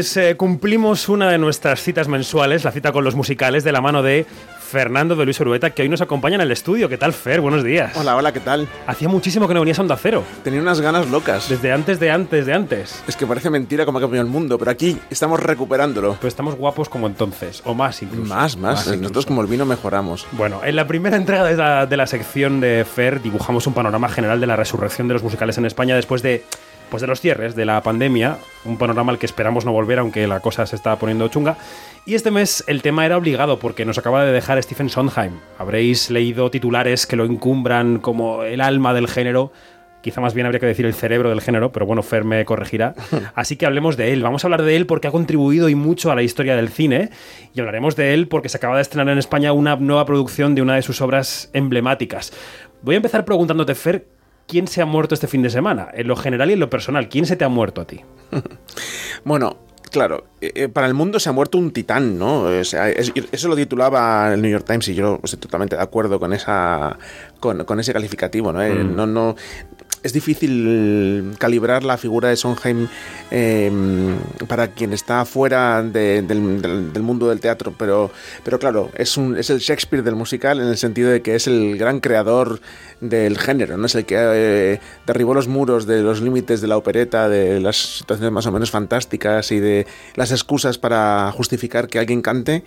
Pues eh, cumplimos una de nuestras citas mensuales, la cita con los musicales, de la mano de Fernando de Luis Urueta, que hoy nos acompaña en el estudio. ¿Qué tal, Fer? Buenos días. Hola, hola, ¿qué tal? Hacía muchísimo que no venías a Onda Cero. Tenía unas ganas locas. Desde antes de antes de antes. Es que parece mentira cómo ha cambiado el mundo, pero aquí estamos recuperándolo. Pues estamos guapos como entonces, o más incluso. Más, más. Nosotros como el vino mejoramos. Bueno, en la primera entrega de la, de la sección de Fer dibujamos un panorama general de la resurrección de los musicales en España después de pues de los cierres de la pandemia, un panorama al que esperamos no volver, aunque la cosa se está poniendo chunga. Y este mes el tema era obligado porque nos acaba de dejar Stephen Sondheim. Habréis leído titulares que lo encumbran como el alma del género. Quizá más bien habría que decir el cerebro del género, pero bueno, Fer me corregirá. Así que hablemos de él. Vamos a hablar de él porque ha contribuido y mucho a la historia del cine. Y hablaremos de él porque se acaba de estrenar en España una nueva producción de una de sus obras emblemáticas. Voy a empezar preguntándote, Fer, ¿quién se ha muerto este fin de semana? En lo general y en lo personal, ¿quién se te ha muerto a ti? bueno, claro, eh, eh, para el mundo se ha muerto un titán, ¿no? O sea, eso lo titulaba el New York Times y yo estoy totalmente de acuerdo con esa con, ese calificativo, ¿no? Eh, mm. no, no es difícil calibrar la figura de Sondheim em, para quien está fuera del, mundo del teatro, pero, pero claro, es, el Shakespeare del musical en el sentido de que es el gran creador del género, ¿no? es el que eh, derribó los muros de los límites de la opereta, de las situaciones más o menos fantásticas y de las excusas para justificar que alguien cante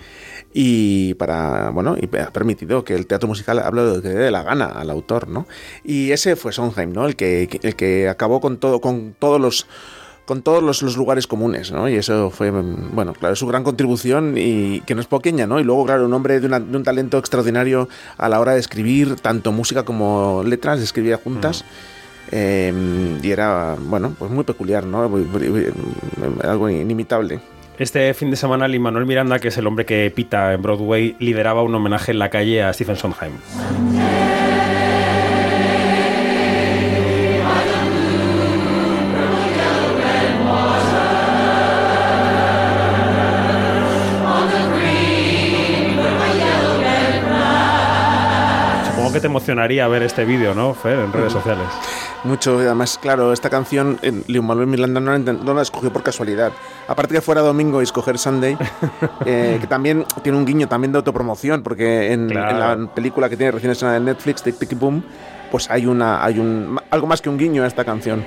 y para bueno y ha permitido que el teatro musical hable de lo que dé la gana al autor, ¿no? Y ese fue Sondheim, ¿no? El que, el que acabó con todo, con todos los con todos los, lugares comunes, ¿no? Y eso fue, bueno, claro, su gran contribución y que no es pequeña, ¿no? Y luego, claro, un hombre de, un talento extraordinario a la hora de escribir tanto música como letras, escribía juntas. Em, y era, bueno, pues muy peculiar, ¿no? Algo inimitable. Este fin de semana, Lin Manuel Miranda, que es el hombre que pita en Broadway, lideraba un homenaje en la calle a Stephen Sondheim. Te emocionaría ver este vídeo, ¿no, Fer, en redes sociales? Mucho, además, claro, esta canción, Leon Manuel Miranda no, la escogió por casualidad. Aparte que fuera domingo y escoger Sunday, eh, que también tiene un guiño también de autopromoción, porque en, la película que tiene recién estrenada en Netflix, Tic Tic Boom, pues hay, una, hay un, algo más que un guiño a esta canción.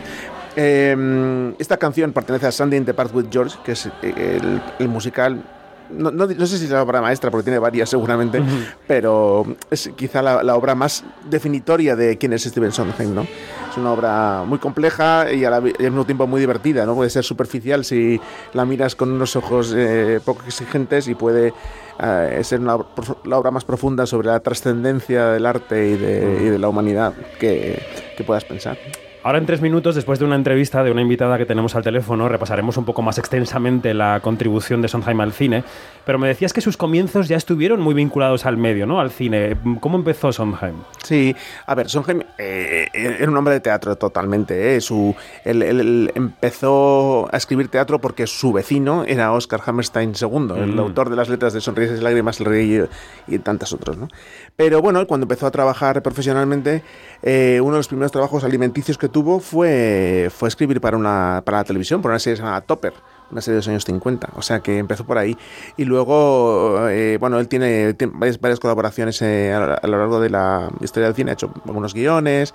Em, esta canción pertenece a Sunday in the Park with George, que es eh, el musical no, no, sé si es la obra maestra, porque tiene varias seguramente, pero es quizá la, obra más definitoria de quién es Steven Sondheim, ¿no? Es una obra muy compleja y al mismo tiempo muy divertida, ¿no? Puede ser superficial si la miras con unos ojos eh, poco exigentes y puede eh, ser la obra más profunda sobre la trascendencia del arte y de, la humanidad que, que puedas pensar. Ahora en tres minutos, después de una entrevista de una invitada que tenemos al teléfono, repasaremos un poco más extensamente la contribución de Sondheim al cine, pero me decías que sus comienzos ya estuvieron muy vinculados al medio, ¿no? Al cine. ¿Cómo empezó Sondheim? Sí, a ver, Sondheim eh, era un hombre de teatro totalmente. ¿eh? Su, él, empezó a escribir teatro porque su vecino era Oscar Hammerstein II, el mm. autor de las letras de Sonrisas y Lágrimas, El Rey y, y tantas otros, ¿no? Pero bueno, cuando empezó a trabajar profesionalmente, eh, uno de los primeros trabajos alimenticios que tuvo fue, fue escribir para, una, para la televisión, por una serie llamada Topper una serie de los años 50, o sea que empezó por ahí. Y luego, eh, bueno, él tiene, varias, colaboraciones eh, a, lo largo de la historia del cine, ha hecho algunos guiones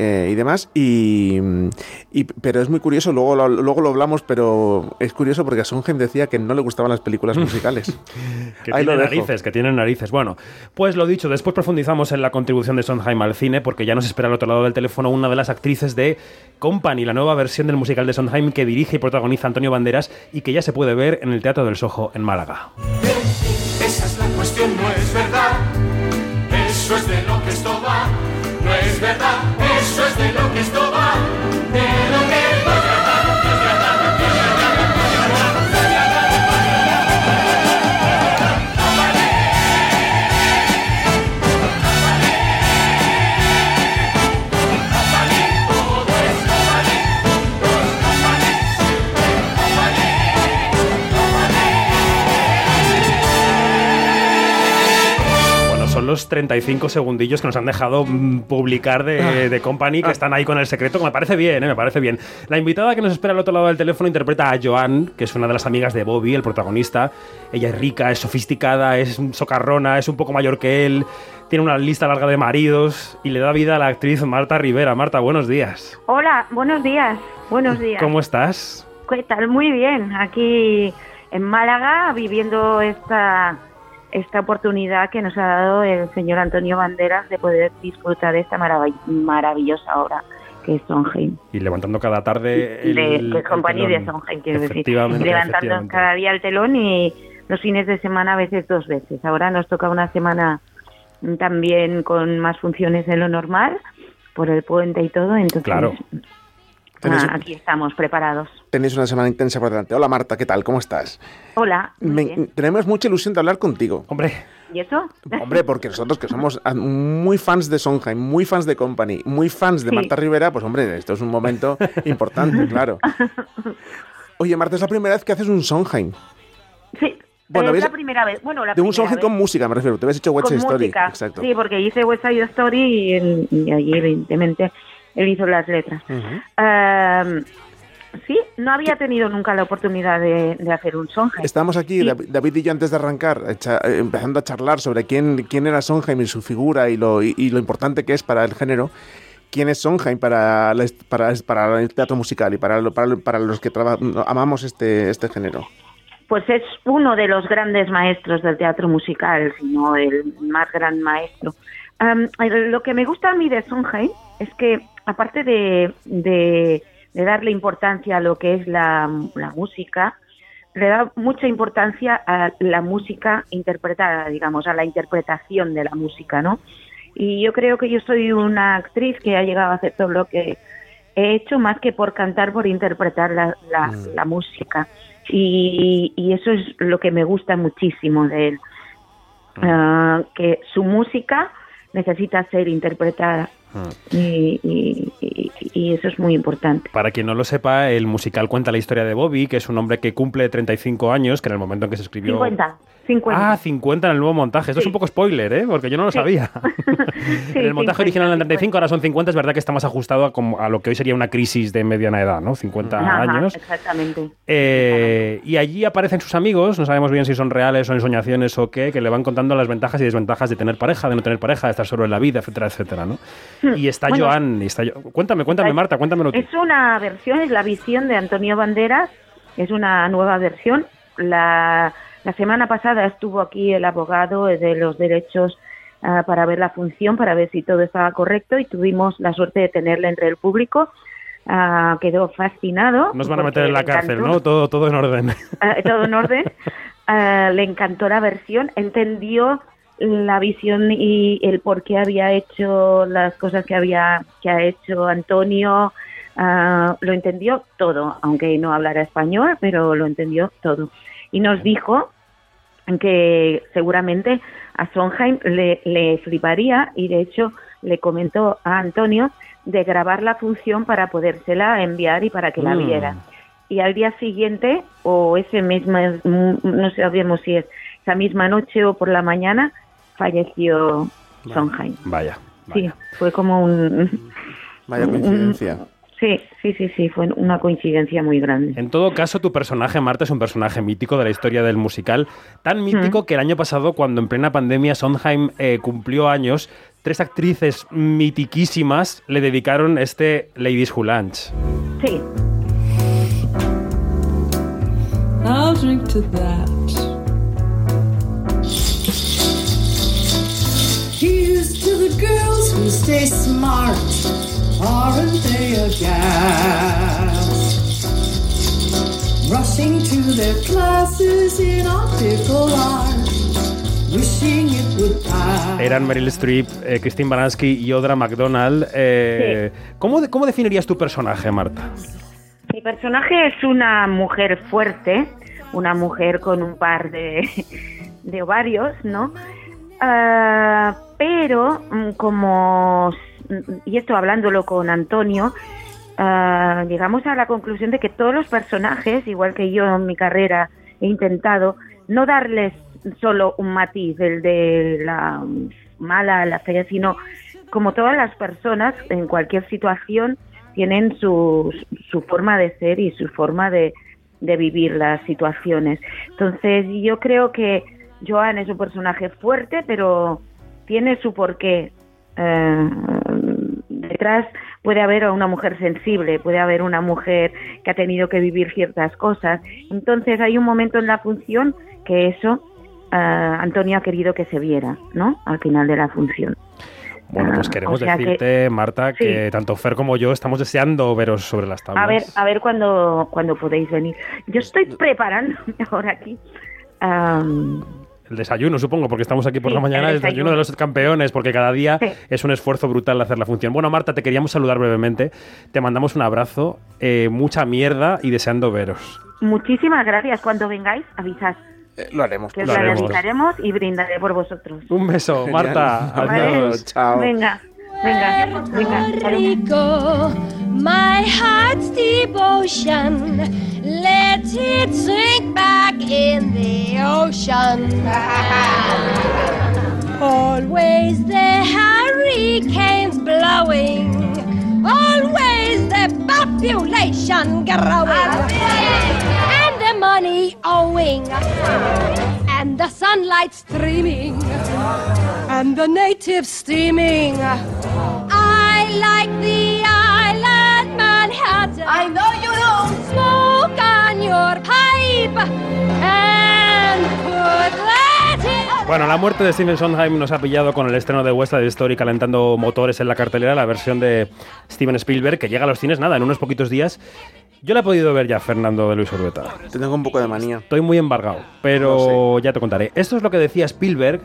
eh, y demás, y, pero es muy curioso, luego lo, luego lo hablamos, pero es curioso porque a Sondheim decía que no le gustaban las películas musicales. que tienen narices, que tienen narices. Bueno, pues lo dicho, después profundizamos en la contribución de Sondheim al cine, porque ya nos espera al otro lado del teléfono una de las actrices de Company, la nueva versión del musical de Sondheim que dirige y protagoniza Antonio Banderas, y que ya se puede ver en el Teatro del Sojo en Málaga. Esa es la cuestión, no es verdad. De lo que esto los 35 segundillos que nos han dejado mm, publicar de, de Company, que están ahí con el secreto, que me parece bien, ¿eh? me parece bien. La invitada que nos espera al otro lado del teléfono interpreta a Joan, que es una de las amigas de Bobby, el protagonista. Ella es rica, es sofisticada, es socarrona, es un poco mayor que él, tiene una lista larga de maridos y le da vida a la actriz Marta Rivera. Marta, buenos días. Hola, buenos días. Buenos días. ¿Cómo estás? ¿Qué tal? Muy bien. Aquí en Málaga viviendo esta esta oportunidad que nos ha dado el señor Antonio Banderas de poder disfrutar de esta marav maravillosa obra que es Sondheim. Y levantando cada tarde el, de, de compañía de Sondheim, quiero decir. Levantando cada día el telón y los fines de semana a veces dos veces. Ahora nos toca una semana también con más funciones de lo normal por el puente y todo, entonces claro. Ah, aquí estamos preparados. Tenéis una semana intensa por delante. Hola Marta, ¿qué tal? ¿Cómo estás? Hola. Me, tenemos mucha ilusión de hablar contigo. Hombre. ¿Y eso? Hombre, porque nosotros que somos muy fans de Sondheim, muy fans de Company, muy fans de sí. Marta Rivera, pues hombre, esto es un momento importante, claro. Oye, Marta, es la primera vez que haces un Sondheim. Sí, bueno, es la primera vez. Bueno, la de un Sondheim con música, me refiero. Te habías hecho West Side Story. Música. Exacto. Sí, porque hice West Side Story y, y allí, evidentemente, él hizo las letras. Uh -huh. sí, no había tenido nunca la oportunidad de, de hacer un Sondheim. Estábamos aquí, sí. David y yo, antes de arrancar, empezando a charlar sobre quién, quién era Sondheim y su figura y lo, y, y lo importante que es para el género. ¿Quién es Sondheim para, para, para el teatro musical y para, para, para los que amamos este, este género? Pues es uno de los grandes maestros del teatro musical, sino el más gran maestro. Um, lo que me gusta a mí de Sondheim es que, aparte de, de, de darle importancia a lo que es la, la, música, le da mucha importancia a la música interpretada, digamos, a la interpretación de la música, ¿no? Y yo creo que yo soy una actriz que ha llegado a hacer todo lo que he hecho, más que por cantar, por interpretar la, la, mm. la música. Y, y, eso es lo que me gusta muchísimo de él, uh, que su música necesita ser interpretada y, y, y, eso es muy importante. Para quien no lo sepa, el musical cuenta la historia de Bobby, que es un hombre que cumple 35 años, que en el momento en que se escribió... 50. 50. Ah, 50 en el nuevo montaje. Esto sí. es un poco spoiler, ¿eh? Porque yo no lo sí. sabía. sí, en el montaje 50, original en el 35, ahora son 50. Es verdad que está más ajustado a, como, a, lo que hoy sería una crisis de mediana edad, ¿no? 50 Ajá, años. Exactamente. Eh, y allí aparecen sus amigos, no sabemos bien si son reales o ensoñaciones o qué, que le van contando las ventajas y desventajas de tener pareja, de no tener pareja, de estar solo en la vida, etcétera, etcétera, ¿no? Y está bueno, Joan, y está. Cuéntame, cuéntame, Marta, cuéntamelo tú. Es una versión, es la visión de Antonio Banderas, es una nueva versión. La la semana pasada estuvo aquí el abogado de los derechos uh, para ver la función, para ver si todo estaba correcto y tuvimos la suerte de tenerle entre el público. Uh, quedó fascinado. Nos van a meter en la cárcel, ¿no? Todo, todo en orden. Uh, todo en orden. le encantó la versión, entendió la visión y el por qué había hecho las cosas que había que ha hecho Antonio. Lo entendió todo, aunque no hablara español, pero lo entendió todo y nos dijo que seguramente a Sondheim le, le, fliparía y de hecho le comentó a Antonio de grabar la función para podérsela enviar y para que la viera. Mm. Y al día siguiente, o ese mismo, no sabemos si es esa misma noche o por la mañana, falleció Sondheim. Vaya, vaya. Sí, fue como un... Vaya coincidencia. Un, Sí, sí, sí, sí, fue una coincidencia muy grande. En todo caso, tu personaje, Marta, es un personaje mítico de la historia del musical, tan mítico mm. que el año pasado, cuando en plena pandemia Sondheim eh, cumplió años, tres actrices mitiquísimas le dedicaron este Ladies Who Lunch. Sí. I'll drink to that. Here's to the girls who stay smart. Aren't they a gas? Rushing to their classes in optical art. Eran Meryl Streep, eh, Christine Baranski y Audra McDonald. Eh, sí. ¿cómo, ¿Cómo definirías tu personaje, Marta? Mi personaje es una mujer fuerte, una mujer con un par de, de ovarios, ¿no? Uh, pero mm, como y esto hablándolo con Antonio, uh, llegamos a la conclusión de que todos los personajes, igual que yo en mi carrera he intentado, no darles solo un matiz, el de la mala, la fea, sino como todas las personas en cualquier situación tienen su, su forma de ser y su forma de, de vivir las situaciones. Entonces yo creo que Joan es un personaje fuerte, pero tiene su porqué. Eh, detrás puede haber una mujer sensible, puede haber una mujer que ha tenido que vivir ciertas cosas. Entonces hay un momento en la función que eso eh, Antonio ha querido que se viera, ¿no? Al final de la función. Bueno, pues Ah, queremos o sea que- decirte, Marta, que tanto Fer como yo estamos deseando veros sobre las tablas. A ver, a ver cuándo cuando podéis venir. Yo estoy preparándome ahora aquí. El desayuno, supongo, porque estamos aquí por Sí, la mañana, el el desayuno de los campeones, porque cada día Sí. es un esfuerzo brutal hacer la función. Bueno, Marta, te queríamos saludar brevemente. Te mandamos un abrazo, eh, mucha mierda y deseando veros. muchísimas gracias. Cuando vengáis, avisad. Eh, lo haremos. Que os Lo haremos. y brindaré por vosotros. Un beso. Marta. Vale. Adiós. Chao. Venga, venga, venga. Rico, my heart's devotion. Let it sink back in the ocean. Always the hurricanes blowing. Always the population growing. And the money owing. And the sunlight streaming. And the natives steaming. Like the island Manhattan. I know you do. Smoke on your pipe and put that in. Bueno, la muerte de Steven Sondheim nos ha pillado con el estreno de West Side Story calentando motores en la cartelera, la versión de Steven Spielberg, que llega a los cines, nada, en unos poquitos días. Yo la he podido ver ya, Fernando de Luis Urbeta. Te tengo un poco de manía. Estoy muy embargado, pero ya te contaré. Esto es lo que decía Spielberg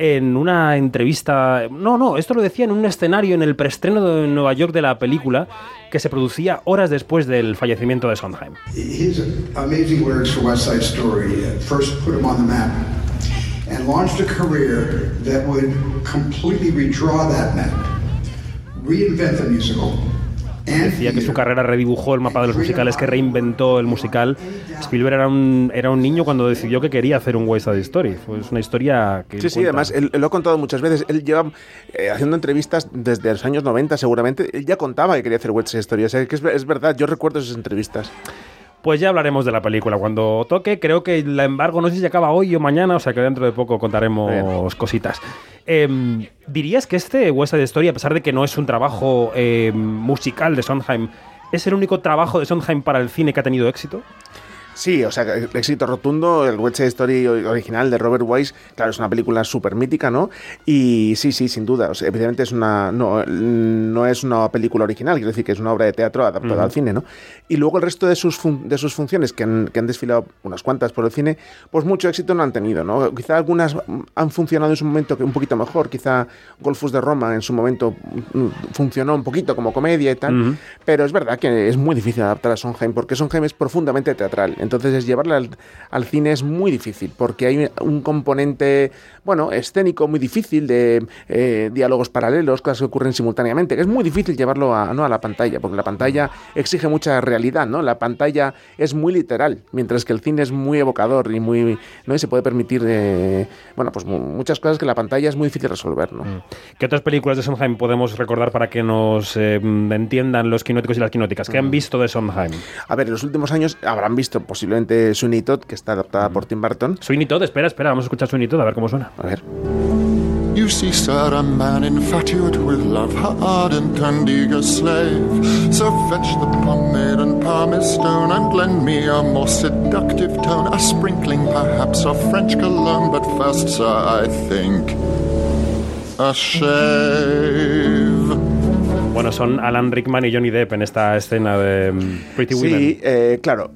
en una entrevista. No, no, esto lo decía en un escenario en el preestreno de Nueva York de la película que se producía horas después del fallecimiento de Sondheim. His amazing lyrics for West Side Story first put him on the map and launched a career that would completely redraw that map, reinvent the musical. Decía que su carrera redibujó el mapa de los musicales, que reinventó el musical. Spielberg era un, era un niño cuando decidió que quería hacer un West Side Story. Es una historia que. Sí, sí, cuenta. además, él, él lo ha contado muchas veces. Él lleva eh, haciendo entrevistas desde los años 90, seguramente. Él ya contaba que quería hacer West Side Story. O sea, que es, es verdad, yo recuerdo esas entrevistas. Pues ya hablaremos de la película cuando toque. Creo que el embargo no sé si acaba hoy o mañana, o sea que dentro de poco contaremos cositas. Em, ¿Dirías que este West Side Story, a pesar de que no es un trabajo em, musical de Sondheim, es el único trabajo de Sondheim para el cine que ha tenido éxito? Sí, o sea, éxito rotundo, el West Side Story original de Robert Wise, claro, es una película súper mítica, ¿no? Y sí, sí, sin duda, o sea, evidentemente es una, no, no es una película original, quiero decir que es una obra de teatro adaptada al cine, ¿no? Y luego el resto de sus, fun- de sus funciones, que han, que han desfilado unas cuantas por el cine, pues mucho éxito no han tenido, ¿no? Quizá algunas han funcionado en su momento un poquito mejor, quizá Golfus de Roma en su momento mm, funcionó un poquito como comedia y tal, pero es verdad que es muy difícil adaptar a Sondheim, porque Sondheim es profundamente teatral, entonces es llevarla al, al cine es muy difícil, porque hay un componente, bueno, escénico muy difícil de eh, diálogos paralelos, cosas que ocurren simultáneamente, que es muy difícil llevarlo a, no a la pantalla, porque la pantalla exige mucha realidad, ¿no? La pantalla es muy literal, mientras que el cine es muy evocador y muy, ¿no? Y se puede permitir, eh, bueno, pues mu- muchas cosas que la pantalla es muy difícil resolver, ¿no? ¿Qué otras películas de Sondheim podemos recordar para que nos eh, entiendan los quinóticos y las quinóticas? ¿Qué han visto de Sondheim? A ver, en los últimos años habrán visto posiblemente Sweeney Todd, que está adaptada por Tim Burton. Sweeney Todd, espera, espera, vamos a escuchar Sweeney Todd a ver cómo suena. A ver. You see, sir, a man infatuate with love, her ardent and eager slave. So fetch the pomade and pumice stone, and lend me a more seductive tone, a sprinkling perhaps of French cologne. But first, sir, I think a shave. Bueno, son Alan Rickman y Johnny Depp en esta escena de Pretty Women. Sí, eh, claro.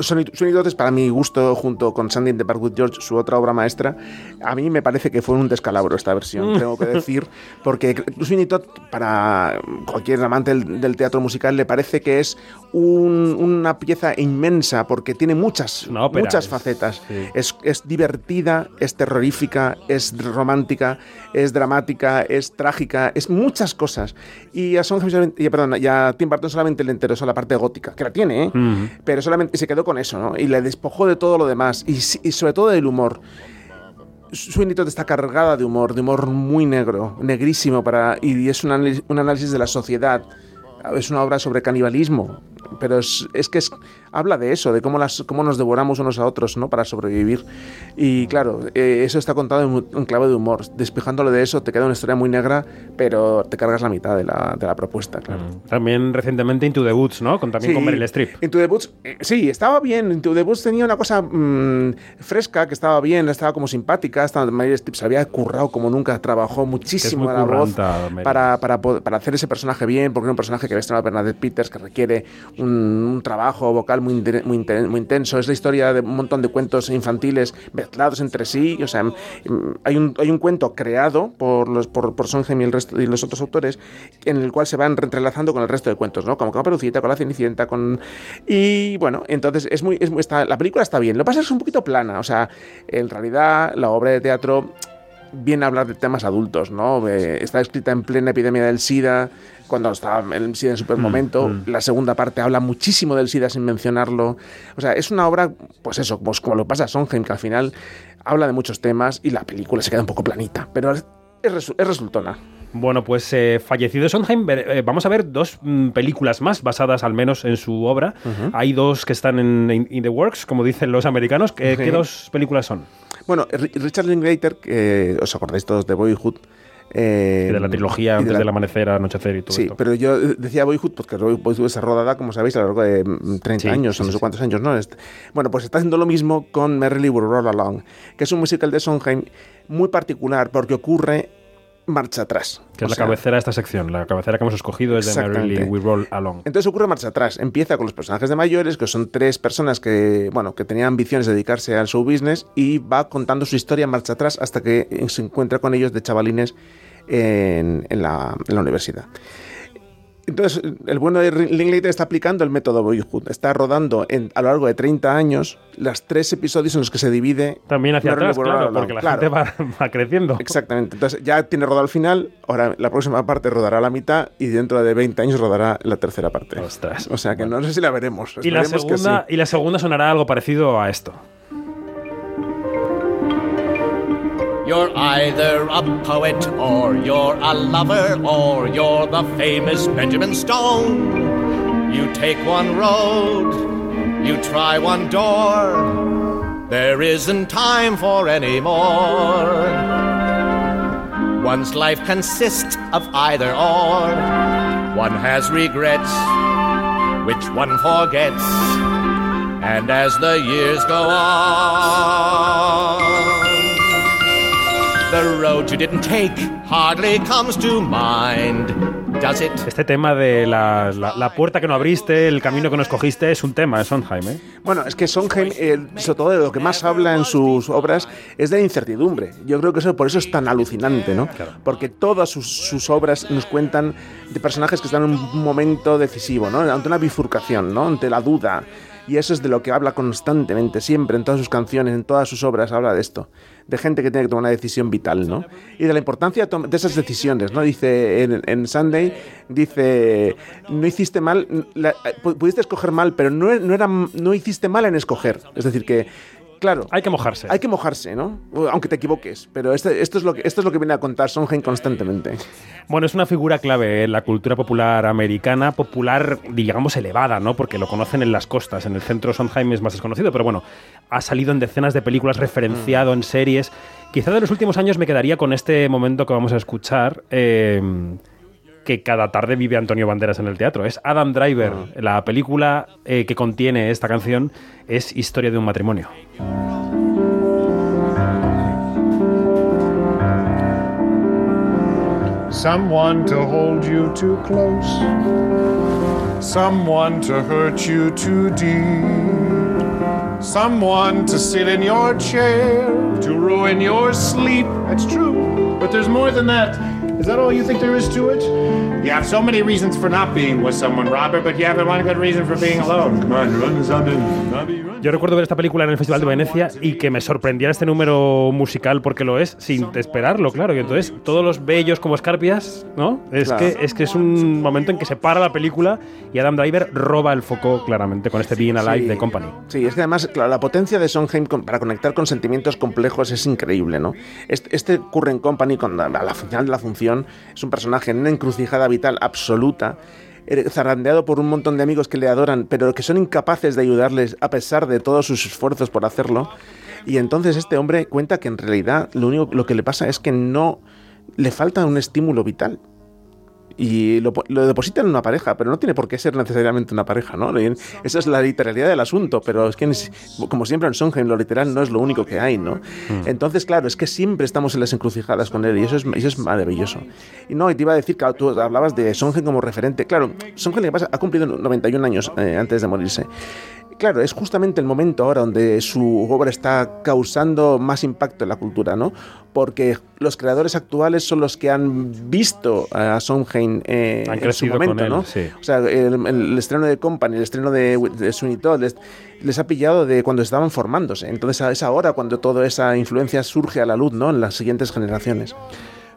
Sweeney Sweeney Todd es para mi gusto, junto con Sandy in the Park with George, su otra obra maestra. A mí me parece que fue un descalabro esta versión, Mm. tengo que decir, porque Sweeney Todd, para cualquier amante del, del teatro musical, le parece que es un- una pieza inmensa, porque tiene muchas, muchas es- facetas. sí. Es, es divertida, es terrorífica, es romántica, es dramática, es trágica, es muchas cosas. Y a, solamente- y, perdón, y a Tim Burton solamente le interesó la parte gótica, que la tiene, ¿eh? pero solamente se quedó con eso, ¿no? Y le despojó de todo lo demás, y, sobre todo del humor. Sweeney Todd está cargada de humor, de humor muy negro, negrísimo, para, y es un, análisis- de la sociedad. Es una obra sobre canibalismo, pero es que es- habla de eso, de cómo, las, cómo nos devoramos unos a otros ¿no? para sobrevivir. Y claro, eh, eso está contado en, en clave de humor. Despejándolo de eso, te queda una historia muy negra, pero te cargas la mitad de la, de la propuesta, claro. También recientemente Into the Woods, ¿no? Con, también con Meryl Streep. Into the Woods, eh, sí, estaba bien. Into the Woods tenía una cosa mm, fresca, que estaba bien, estaba como simpática. Estaba, Meryl Streep se había currado como nunca, trabajó muchísimo muy la voz para, para, para hacer ese personaje bien, porque era un personaje que había estrenado Bernadette Peters, que requiere un, un trabajo vocal muy, muy, intenso. Es la historia de un montón de cuentos infantiles mezclados entre sí. O sea, hay un, hay un cuento creado por, los, por, por Sondheim y, y los otros autores en el cual se van entrelazando con el resto de cuentos, ¿no? Como con Caperucita, con la Cenicienta, con... Y bueno, entonces es muy... Es muy está, la película está bien. Lo que pasa es que es un poquito plana. O sea, en realidad la obra de teatro viene a hablar de temas adultos, ¿no? Eh, está escrita en plena epidemia del SIDA, cuando estaba el SIDA en su peor momento. La segunda parte habla muchísimo del SIDA sin mencionarlo. O sea, es una obra, pues eso, pues como lo pasa a Sondheim, que al final habla de muchos temas y la película se queda un poco planita, pero es, es resu- es resultona. Bueno, pues eh, fallecido Sondheim, eh, vamos a ver dos mm, películas más basadas al menos en su obra. Hay dos que están en in, in the works, como dicen los americanos. ¿Qué, Sí. qué dos películas son? Bueno, Ri- Richard Linklater, que os acordáis todos de Boyhood. Eh, de la trilogía y de antes la- del amanecer, anochecer y todo Sí, esto. pero yo decía Boyhood porque Boy- Boyhood está rodada, como sabéis, a lo largo de mm, 30 Sí, años, sí, o no sé cuántos años, ¿no? Est- Bueno, pues está haciendo lo mismo con Merrily Roll Along, que es un musical de Sondheim muy particular porque ocurre marcha atrás. Que es la cabecera de esta sección. La cabecera que hemos escogido es de Merrily. We Roll Along. Entonces ocurre marcha atrás. Empieza con los personajes de mayores, que son tres personas que, bueno, que tenían ambiciones de dedicarse al show business y va contando su historia marcha atrás hasta que se encuentra con ellos de chavalines en, en la, en la universidad. Entonces, el bueno de Linklater está aplicando el método Boyhood. Está rodando en- a lo largo de 30 años las tres episodios en los que se divide. También hacia atrás, claro, porque la Claro. gente va, va creciendo. Exactamente. Entonces ya tiene rodado el final, ahora la próxima parte rodará la mitad y dentro de 20 años rodará la tercera parte. Ostras. O sea que no sé si la veremos. Y la, que segunda, sí. y la segunda sonará algo parecido a esto. You're either a poet or you're a lover or you're the famous Benjamin Stone. You take one road, you try one door. There isn't time for any more. One's life consists of either or. One has regrets, which one forgets. And as the years go on, Este tema de la, la- la puerta que no abriste, el camino que no escogiste, es un tema de Sondheim, ¿eh? Bueno, es que Sondheim, eh, sobre todo de lo que más habla en sus obras, es de la incertidumbre. Yo creo que eso por eso es tan alucinante, ¿no? Porque todas sus, sus obras nos cuentan de personajes que están en un momento decisivo, ¿no? Ante una bifurcación, ¿no? Ante la duda. Y eso es de lo que habla constantemente, siempre, en todas sus canciones, en todas sus obras, habla de esto. De gente que tiene que tomar una decisión vital, ¿no? Y de la importancia de, esas decisiones, ¿no? Dice en, Sunday, dice, no hiciste mal, la- pu- pudiste escoger mal, pero no, no, era, no hiciste mal en escoger. Es decir, que, claro, Hay que mojarse. hay que mojarse, ¿no? Aunque te equivoques. Pero este- esto, es lo que, esto es lo que viene a contar Sondheim constantemente. Bueno, es una figura clave en la cultura popular americana, popular, digamos, elevada, ¿no? Porque lo conocen en las costas. En el centro Sondheim es más desconocido, pero bueno, ha salido en decenas de películas, referenciado en series. Quizá de los últimos años me quedaría con este momento que vamos a escuchar. eh, que cada tarde vive Antonio Banderas en el teatro. Es Adam Driver. La película eh, que contiene esta canción es Historia de un matrimonio. Someone to hold you too close. Someone to hurt you too deep. Someone to sit in your chair, to ruin your sleep. That's true, but there's more than that. Is that all you think there is to it? You have so many reasons for not being with someone, Robert, but you haven't one good reason for being alone. Come on, run something. Yo recuerdo ver esta película en el Festival de Venecia y que me sorprendiera este número musical porque lo es sin esperarlo, claro. Y entonces todos los bellos como escarpias, ¿no? Es, Claro. que, es que es un momento en que se para la película y Adam Driver roba el foco claramente con este Being Alive Sí. de Company. Sí, es que además, claro, la potencia de Sondheim para conectar con sentimientos complejos es increíble, ¿no? Este, este Current Company, con la- a la final de la función, es un personaje en una encrucijada vital absoluta, eh, zarandeado por un montón de amigos que le adoran, pero que son incapaces de ayudarles a pesar de todos sus esfuerzos por hacerlo. Y entonces este hombre cuenta que en realidad lo único lo que le pasa es que no le falta un estímulo vital y lo, lo deposita en una pareja, pero no tiene por qué ser necesariamente una pareja, ¿no? Esa es la literalidad del asunto, pero es que, como siempre en Sondheim, lo literal no es lo único que hay, ¿no? Entonces, claro, es que siempre estamos en las encrucijadas con él y eso es, eso es maravilloso. Y no, y te iba a decir que tú hablabas de Sondheim como referente. Claro, Sondheim ha cumplido 91 años eh, antes de morirse. Claro, es justamente el momento ahora donde su obra está causando más impacto en la cultura, ¿no? Porque los creadores actuales son los que han visto a Sondheim eh, Han en su momento, él, ¿no? sí. O sea, el, el estreno de Company, el estreno de, de Sweeney Todd, les, les ha pillado de cuando estaban formándose. Entonces es ahora cuando toda esa influencia surge a la luz, ¿no? En las siguientes generaciones.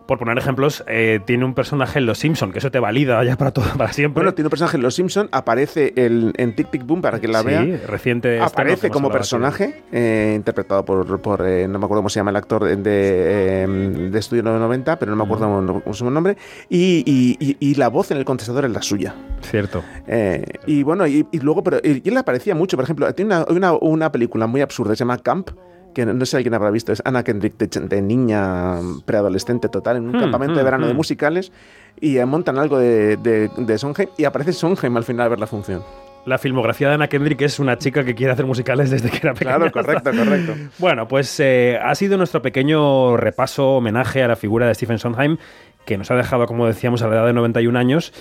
Por poner ejemplos, eh, tiene un personaje en Los Simpson que eso te valida ya para todo, para siempre. Bueno, tiene un personaje en Los Simpson, aparece el, en Tic Tic Boom para que la Sí, vea. reciente Aparece como personaje, eh, interpretado por, por, eh, no me acuerdo cómo se llama el actor de, de, de Estudio 990, pero no me acuerdo cómo cómo su nombre. Y, y- y- y la voz en el contestador es la suya. Cierto. Y bueno, y, y luego, pero y él aparecía mucho, por ejemplo, tiene una, una, una película muy absurda, se llama Camp, que no, sé si alguien habrá visto, es Anna Kendrick de, niña preadolescente total en un Hmm, campamento de hmm, verano de hmm. musicales y eh, montan algo de, de, de Sondheim y aparece Sondheim al final a ver la función. La filmografía de Anna Kendrick es una chica que quiere hacer musicales desde que era pequeña. Claro, correcto, correcto. Bueno, pues eh, ha sido nuestro pequeño repaso, homenaje a la figura de Stephen Sondheim, que nos ha dejado, como decíamos, a la edad de 91 años,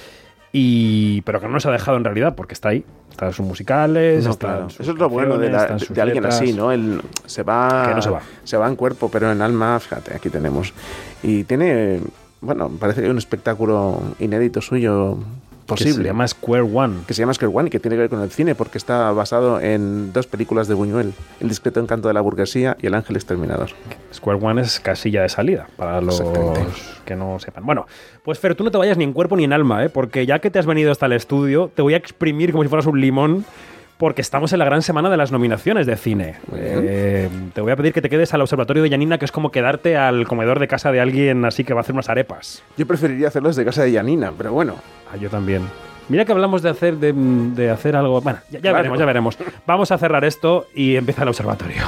y pero que no nos ha dejado en realidad, porque está ahí. Están sus musicales, No, están claro. sus Eso es lo bueno de, la- de- alguien letras. así, ¿no? Él se va, Que no se va. se va en cuerpo, pero en alma, fíjate, aquí tenemos. Y tiene, bueno, parece que un espectáculo inédito suyo posible. Que se llama Square One. que se llama Square One y que tiene que ver con el cine porque está basado en dos películas de Buñuel, El discreto encanto de la burguesía y El ángel exterminador. Square One es casilla de salida, para los que no sepan. Bueno, pues Fer, tú no te vayas ni en cuerpo ni en alma, ¿eh? porque ya que te has venido hasta el estudio, te voy a exprimir como si fueras un limón, porque estamos en la gran semana de las nominaciones de cine. Eh, te voy a pedir que te quedes al observatorio de Yanina, que es como quedarte al comedor de casa de alguien así que va a hacer unas arepas. Yo preferiría hacerlo desde casa de Yanina, pero bueno. Ah, yo también. Mira que hablamos de hacer, de, de hacer algo. Bueno, ya, ya Claro. veremos, ya veremos. Vamos a cerrar esto y empieza el observatorio.